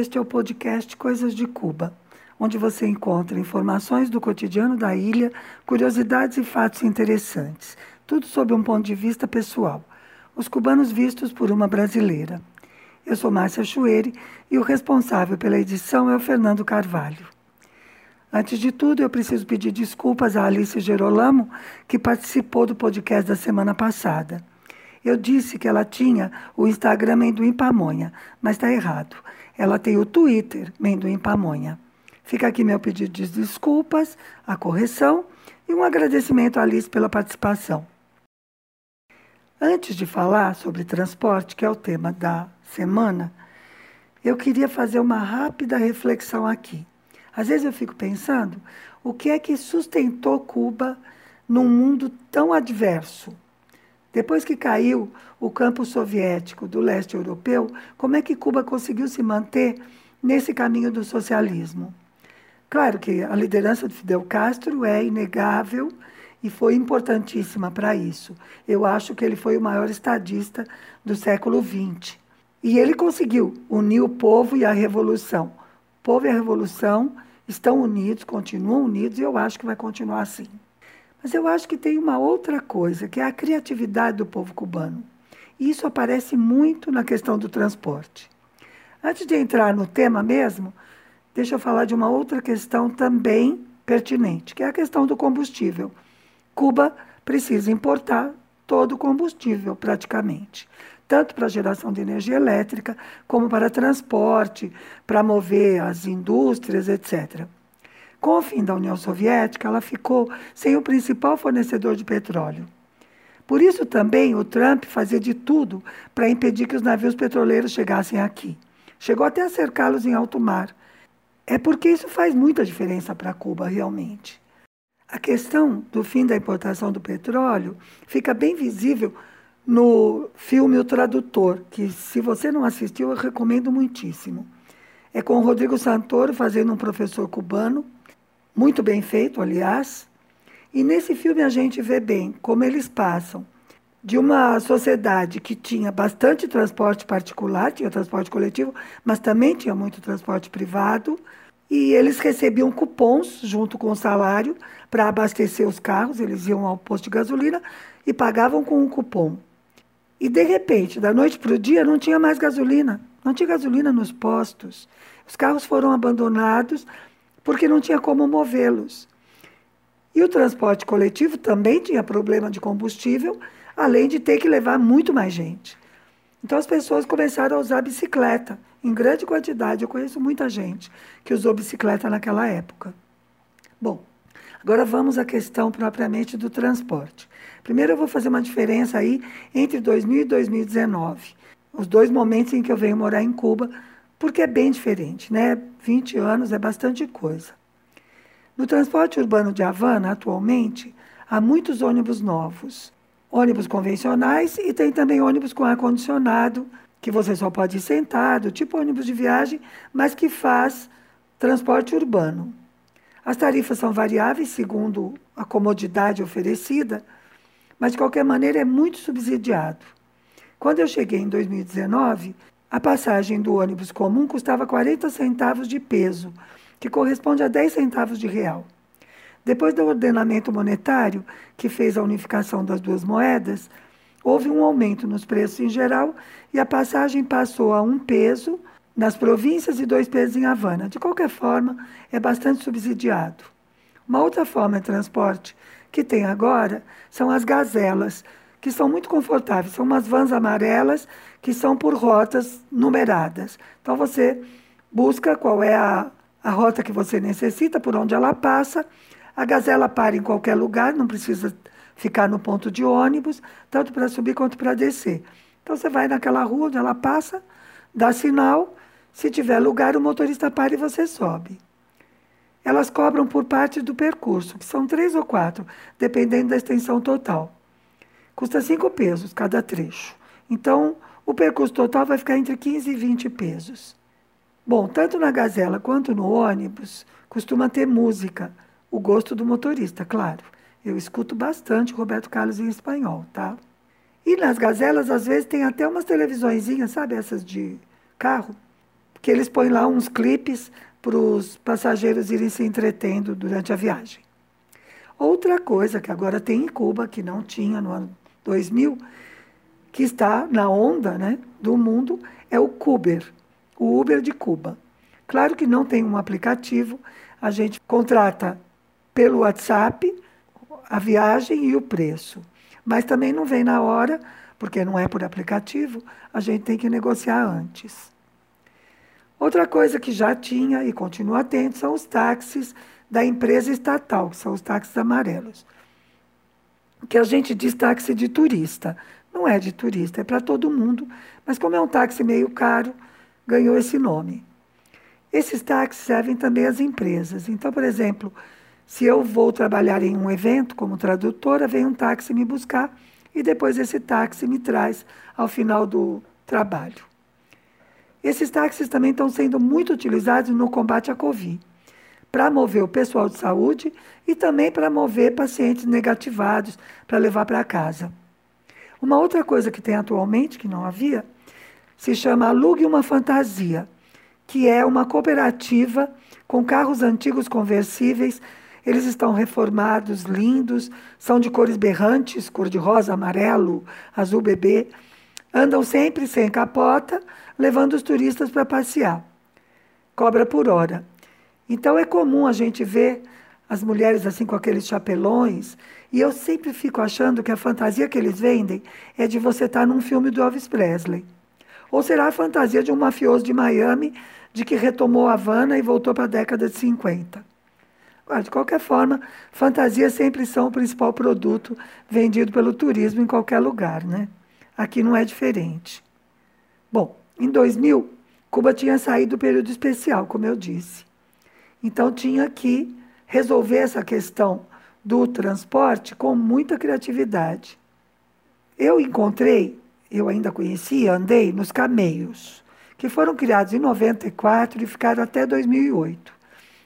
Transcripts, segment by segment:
Este é o podcast Coisas de Cuba, onde você encontra informações do cotidiano da ilha, curiosidades e fatos interessantes, tudo sob um ponto de vista pessoal. Os cubanos vistos por uma brasileira. Eu sou Márcia Chueire e o responsável pela edição é o Fernando Carvalho. Antes de tudo, eu preciso pedir desculpas à Alice Gerolamo, que participou do podcast da semana passada. Eu disse que ela tinha o Instagram Mendoim Pamonha, mas está errado. Ela tem o Twitter Mendoim Pamonha. Fica aqui meu pedido de desculpas, a correção e um agradecimento à Alice pela participação. Antes de falar sobre transporte, que é o tema da semana, eu queria fazer uma rápida reflexão aqui. Às vezes eu fico pensando o que é que sustentou Cuba num mundo tão adverso. Depois que caiu o campo soviético do leste europeu, como é que Cuba conseguiu se manter nesse caminho do socialismo? Claro que a liderança de Fidel Castro é inegável e foi importantíssima para isso. Eu acho que ele foi o maior estadista do século XX. E ele conseguiu unir o povo e a revolução. O povo e a revolução estão unidos, continuam unidos, e eu acho que vai continuar assim. Mas eu acho que tem uma outra coisa, que é a criatividade do povo cubano. E isso aparece muito na questão do transporte. Antes de entrar no tema mesmo, deixa eu falar de uma outra questão também pertinente, que é a questão do combustível. Cuba precisa importar todo o combustível, praticamente tanto para geração de energia elétrica, como para transporte, para mover as indústrias, etc. Com o fim da União Soviética, ela ficou sem o principal fornecedor de petróleo. Por isso também o Trump fazia de tudo para impedir que os navios petroleiros chegassem aqui. Chegou até a cercá-los em alto mar. É porque isso faz muita diferença para Cuba, realmente. A questão do fim da importação do petróleo fica bem visível no filme O Tradutor, que se você não assistiu, eu recomendo muitíssimo. É com o Rodrigo Santoro fazendo um professor cubano, muito bem feito, aliás. E nesse filme a gente vê bem como eles passam de uma sociedade que tinha bastante transporte particular, tinha transporte coletivo, mas também tinha muito transporte privado, e eles recebiam cupons junto com o salário para abastecer os carros, eles iam ao posto de gasolina e pagavam com um cupom. E de repente, da noite para o dia, não tinha mais gasolina. Não tinha gasolina nos postos. Os carros foram abandonados porque não tinha como movê-los. E o transporte coletivo também tinha problema de combustível, além de ter que levar muito mais gente. Então as pessoas começaram a usar bicicleta em grande quantidade. Eu conheço muita gente que usou bicicleta naquela época. Bom, agora vamos à questão propriamente do transporte. Primeiro eu vou fazer uma diferença aí entre 2000 e 2019, os dois momentos em que eu venho morar em Cuba, porque é bem diferente, né? 20 anos é bastante coisa. No transporte urbano de Havana, atualmente, há muitos ônibus novos. Ônibus convencionais e tem também ônibus com ar-condicionado, que você só pode ir sentado, tipo ônibus de viagem, mas que faz transporte urbano. As tarifas são variáveis segundo a comodidade oferecida, mas de qualquer maneira é muito subsidiado. Quando eu cheguei em 2019, a passagem do ônibus comum custava 40 centavos de peso, que corresponde a 10 centavos de real. Depois do ordenamento monetário, que fez a unificação das duas moedas, houve um aumento nos preços em geral e a passagem passou a um peso nas províncias e dois pesos em Havana. De qualquer forma, é bastante subsidiado. Uma outra forma de transporte que tem agora são as gazelas, que são muito confortáveis. São umas vans amarelas que são por rotas numeradas. Então você busca qual é a, a rota que você necessita, por onde ela passa. A gazela para em qualquer lugar, não precisa ficar no ponto de ônibus, tanto para subir quanto para descer. Então você vai naquela rua onde ela passa, dá sinal, se tiver lugar, o motorista para e você sobe. Elas cobram por parte do percurso, que são três ou quatro, dependendo da extensão total. Custa cinco pesos cada trecho. Então, o percurso total vai ficar entre 15 e 20 pesos. Bom, tanto na Gazela quanto no ônibus, costuma ter música, o gosto do motorista, claro. Eu escuto bastante Roberto Carlos em espanhol, tá? E nas gazelas, às vezes, tem até umas televisõezinhas, sabe, essas de carro, que eles põem lá uns clipes para os passageiros irem se entretendo durante a viagem. Outra coisa que agora tem em Cuba, que não tinha no ano 2000, que está na onda né, do mundo, é o Cuber, o Uber de Cuba. Claro que não tem um aplicativo, a gente contrata pelo WhatsApp a viagem e o preço. Mas também não vem na hora, porque não é por aplicativo, a gente tem que negociar antes. Outra coisa que já tinha e continua tendo são os táxis da empresa estatal, que são os táxis amarelos. Que a gente diz táxi de turista. Não é de turista, é para todo mundo, mas como é um táxi meio caro, ganhou esse nome. Esses táxis servem também às empresas. Então, por exemplo, se eu vou trabalhar em um evento como tradutora, vem um táxi me buscar e depois esse táxi me traz ao final do trabalho. Esses táxis também estão sendo muito utilizados no combate à Covid, para mover o pessoal de saúde e também para mover pacientes negativados para levar para casa. Uma outra coisa que tem atualmente, que não havia, se chama Alugue uma Fantasia, que é uma cooperativa com carros antigos conversíveis. Eles estão reformados, lindos, são de cores berrantes, cor de rosa, amarelo, azul bebê. Andam sempre sem capota, levando os turistas para passear. Cobra por hora. Então é comum a gente ver as mulheres assim com aqueles chapelões, e eu sempre fico achando que a fantasia que eles vendem é de você estar num filme do Elvis Presley. Ou será a fantasia de um mafioso de Miami de que retomou a Havana e voltou para a década de 50. Agora, de qualquer forma, fantasias sempre são o principal produto vendido pelo turismo em qualquer lugar, né? Aqui não é diferente. Bom, em 2000, Cuba tinha saído do período especial, como eu disse. Então tinha que resolver essa questão do transporte com muita criatividade. Eu encontrei, eu ainda conhecia, andei nos cameios, que foram criados em 94 e ficaram até 2008.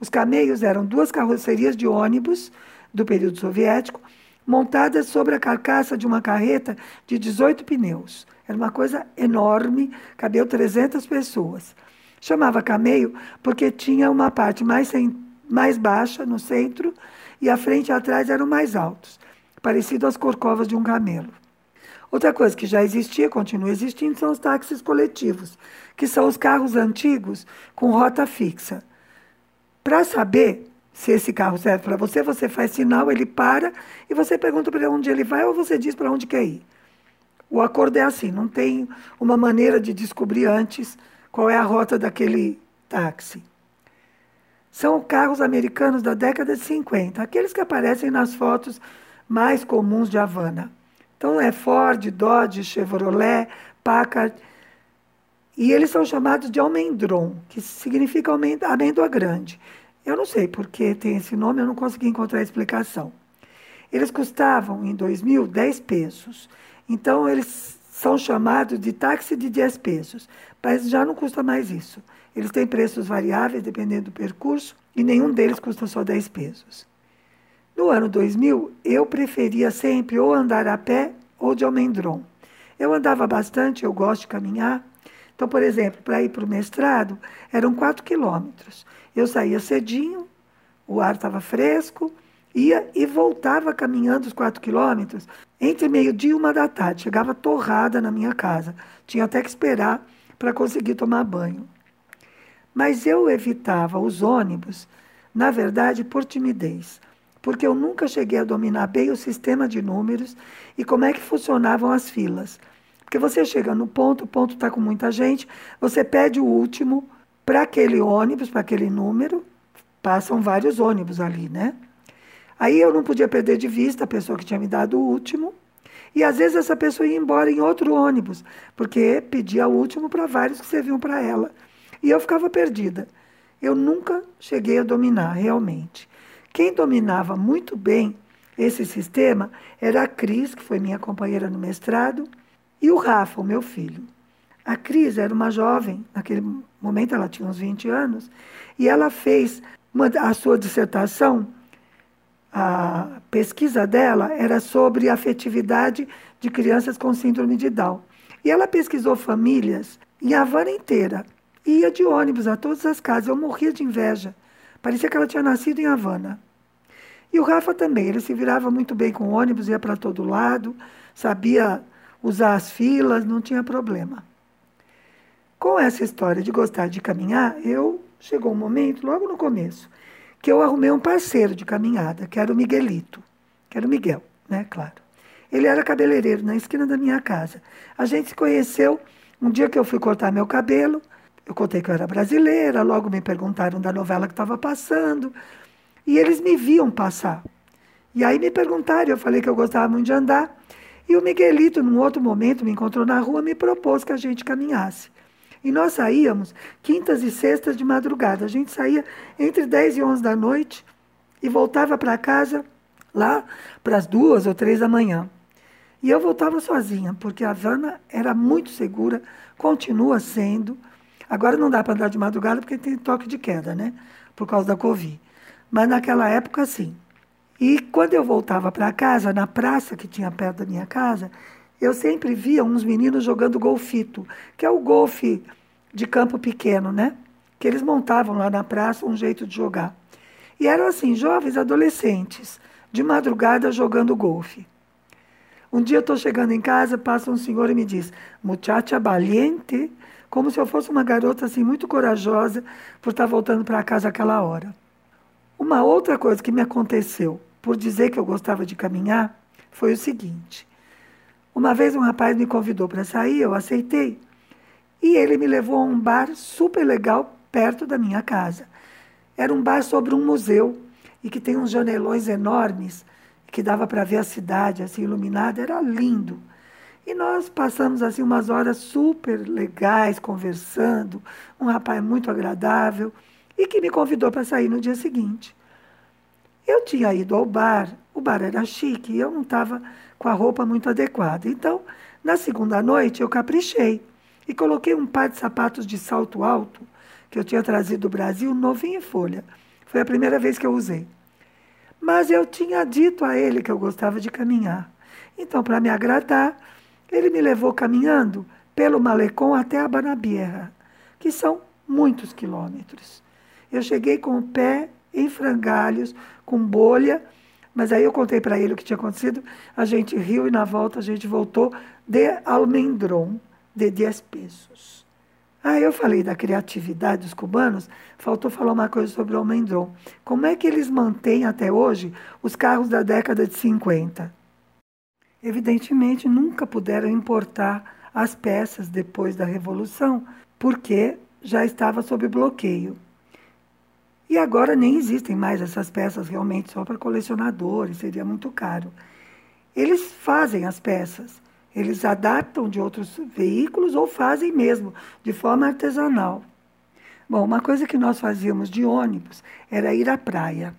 Os cameios eram duas carrocerias de ônibus do período soviético, montadas sobre a carcaça de uma carreta de 18 pneus. Era uma coisa enorme, cabeu 300 pessoas. Chamava cameio porque tinha uma parte mais, mais baixa no centro e a frente e atrás eram mais altos, parecido às corcovas de um camelo. Outra coisa que já existia, continua existindo, são os táxis coletivos, que são os carros antigos com rota fixa. Para saber se esse carro serve para você, você faz sinal, ele para e você pergunta para onde ele vai ou você diz para onde quer ir. O acordo é assim, não tem uma maneira de descobrir antes qual é a rota daquele táxi. São carros americanos da década de 50, aqueles que aparecem nas fotos mais comuns de Havana. Então é Ford, Dodge, Chevrolet, Packard. E eles são chamados de almendron, que significa amêndoa grande. Eu não sei por que tem esse nome, eu não consegui encontrar explicação. Eles custavam, em 2000, 10 pesos. Então, eles são chamados de táxi de 10 pesos, mas já não custa mais isso. Eles têm preços variáveis dependendo do percurso e nenhum deles custa só 10 pesos. No ano 2000, eu preferia sempre ou andar a pé ou de almendron. Eu andava bastante, eu gosto de caminhar. Então, por exemplo, para ir para o mestrado, eram 4 quilômetros. Eu saía cedinho, o ar estava fresco, ia e voltava caminhando os 4 quilômetros entre meio-dia e uma da tarde. Chegava torrada na minha casa. Tinha até que esperar para conseguir tomar banho. Mas eu evitava os ônibus, na verdade, por timidez porque eu nunca cheguei a dominar bem o sistema de números e como é que funcionavam as filas. Porque você chega no ponto, o ponto está com muita gente, você pede o último para aquele ônibus, para aquele número, passam vários ônibus ali, né? Aí eu não podia perder de vista a pessoa que tinha me dado o último, e às vezes essa pessoa ia embora em outro ônibus, porque pedia o último para vários que serviam para ela. E eu ficava perdida. Eu nunca cheguei a dominar realmente. Quem dominava muito bem esse sistema era a Cris, que foi minha companheira no mestrado, e o Rafa, o meu filho. A Cris era uma jovem, naquele momento ela tinha uns 20 anos, e ela fez uma, a sua dissertação, a pesquisa dela era sobre a afetividade de crianças com síndrome de Down. E ela pesquisou famílias em Havana inteira. ia de ônibus a todas as casas. Eu morria de inveja. Parecia que ela tinha nascido em Havana. E o Rafa também, ele se virava muito bem com ônibus, ia para todo lado, sabia usar as filas, não tinha problema. Com essa história de gostar de caminhar, eu chegou um momento, logo no começo, que eu arrumei um parceiro de caminhada, que era o Miguelito, que era o Miguel, né, claro. Ele era cabeleireiro na esquina da minha casa. A gente se conheceu um dia que eu fui cortar meu cabelo. Eu contei que eu era brasileira, logo me perguntaram da novela que estava passando. E eles me viam passar. E aí me perguntaram, eu falei que eu gostava muito de andar. E o Miguelito, num outro momento, me encontrou na rua e me propôs que a gente caminhasse. E nós saíamos quintas e sextas de madrugada. A gente saía entre 10 e 11 da noite e voltava para casa lá para as duas ou três da manhã. E eu voltava sozinha, porque a Havana era muito segura, continua sendo. Agora não dá para andar de madrugada porque tem toque de queda, né? Por causa da Covid. Mas naquela época, sim. E quando eu voltava para casa, na praça que tinha perto da minha casa, eu sempre via uns meninos jogando golfito, que é o golfe de campo pequeno, né? Que eles montavam lá na praça um jeito de jogar. E eram assim, jovens adolescentes, de madrugada jogando golfe. Um dia eu estou chegando em casa, passa um senhor e me diz, muchacha valiente, como se eu fosse uma garota assim muito corajosa por estar tá voltando para casa aquela hora. Uma outra coisa que me aconteceu por dizer que eu gostava de caminhar foi o seguinte. Uma vez um rapaz me convidou para sair, eu aceitei. E ele me levou a um bar super legal perto da minha casa. Era um bar sobre um museu e que tem uns janelões enormes que dava para ver a cidade assim iluminada, era lindo. E nós passamos assim umas horas super legais conversando, um rapaz muito agradável e que me convidou para sair no dia seguinte. Eu tinha ido ao bar, o bar era chique e eu não estava com a roupa muito adequada. Então, na segunda noite, eu caprichei e coloquei um par de sapatos de salto alto que eu tinha trazido do Brasil, novinho em folha. Foi a primeira vez que eu usei. Mas eu tinha dito a ele que eu gostava de caminhar. Então, para me agradar, ele me levou caminhando pelo Malecon até a Banabierra, que são muitos quilômetros. Eu cheguei com o pé em frangalhos, com bolha, mas aí eu contei para ele o que tinha acontecido, a gente riu e na volta a gente voltou de Almendron, de 10 pesos. Aí eu falei da criatividade dos cubanos, faltou falar uma coisa sobre o Almendron. Como é que eles mantêm até hoje os carros da década de 50? Evidentemente, nunca puderam importar as peças depois da Revolução, porque já estava sob bloqueio. E agora nem existem mais essas peças realmente só para colecionadores, seria muito caro. Eles fazem as peças, eles adaptam de outros veículos ou fazem mesmo, de forma artesanal. Bom, uma coisa que nós fazíamos de ônibus era ir à praia.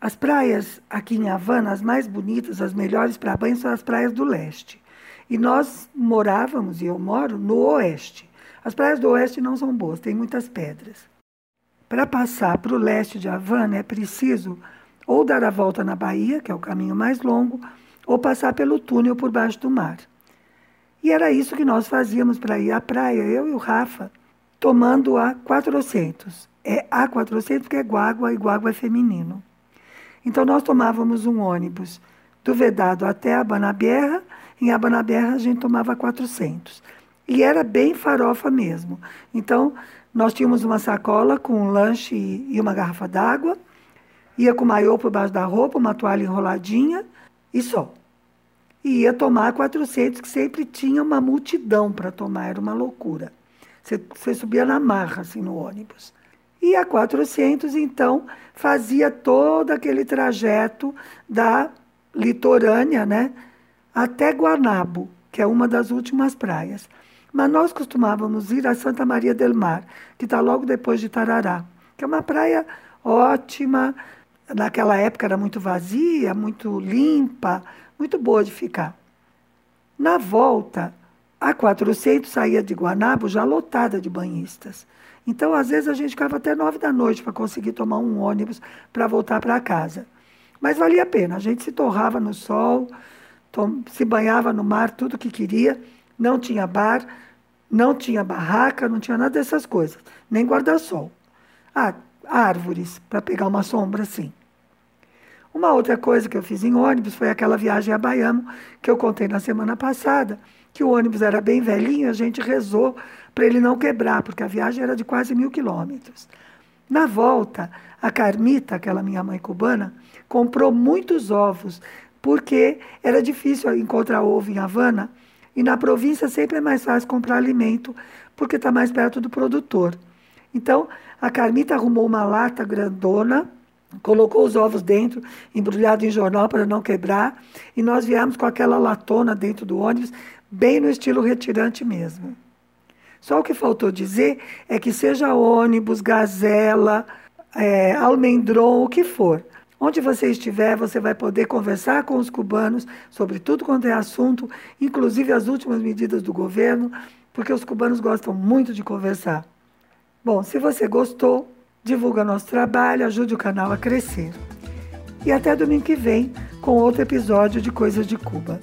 As praias aqui em Havana, as mais bonitas, as melhores para banho, são as praias do leste. E nós morávamos, e eu moro, no oeste. As praias do oeste não são boas, tem muitas pedras. Para passar para o leste de Havana é preciso ou dar a volta na Bahia, que é o caminho mais longo, ou passar pelo túnel por baixo do mar. E era isso que nós fazíamos para ir à praia, eu e o Rafa, tomando a 400. É a 400 porque é guagua e guagua é feminino. Então nós tomávamos um ônibus do Vedado até a Banabierra, em Abanabierra a gente tomava 400. E era bem farofa mesmo. Então nós tínhamos uma sacola com um lanche e uma garrafa d'água, ia com o maiô por baixo da roupa, uma toalha enroladinha e só. E ia tomar 400, que sempre tinha uma multidão para tomar, era uma loucura. Você, você subia na marra, assim, no ônibus. E a 400, então, fazia todo aquele trajeto da litorânea, né, até Guanabo, que é uma das últimas praias. Mas nós costumávamos ir a Santa Maria del Mar, que está logo depois de Tarará, que é uma praia ótima. Naquela época era muito vazia, muito limpa, muito boa de ficar. Na volta, a 400 saía de Guanabo já lotada de banhistas. Então, às vezes, a gente ficava até nove da noite para conseguir tomar um ônibus para voltar para casa. Mas valia a pena. A gente se torrava no sol, se banhava no mar, tudo que queria não tinha bar, Não tinha barraca, não tinha nada dessas coisas, nem guarda-sol. Ah, árvores, para pegar uma sombra assim. Uma outra coisa que eu fiz em ônibus foi aquela viagem a Baiano, que eu contei na semana passada, que o ônibus era bem velhinho, a gente rezou para ele não quebrar, porque a viagem era de quase mil quilômetros. Na volta, a Carmita, aquela minha mãe cubana, comprou muitos ovos, porque era difícil encontrar ovo em Havana e na província sempre é mais fácil comprar alimento, porque está mais perto do produtor. Então, a Carmita arrumou uma lata grandona, colocou os ovos dentro, embrulhado em jornal para não quebrar, e nós viemos com aquela latona dentro do ônibus, bem no estilo retirante mesmo. Só o que faltou dizer é que seja ônibus, gazela, é, almendron, o que for, Onde você estiver, você vai poder conversar com os cubanos sobre tudo quanto é assunto, inclusive as últimas medidas do governo, porque os cubanos gostam muito de conversar. Bom, se você gostou, divulga nosso trabalho, ajude o canal a crescer. E até domingo que vem com outro episódio de Coisas de Cuba.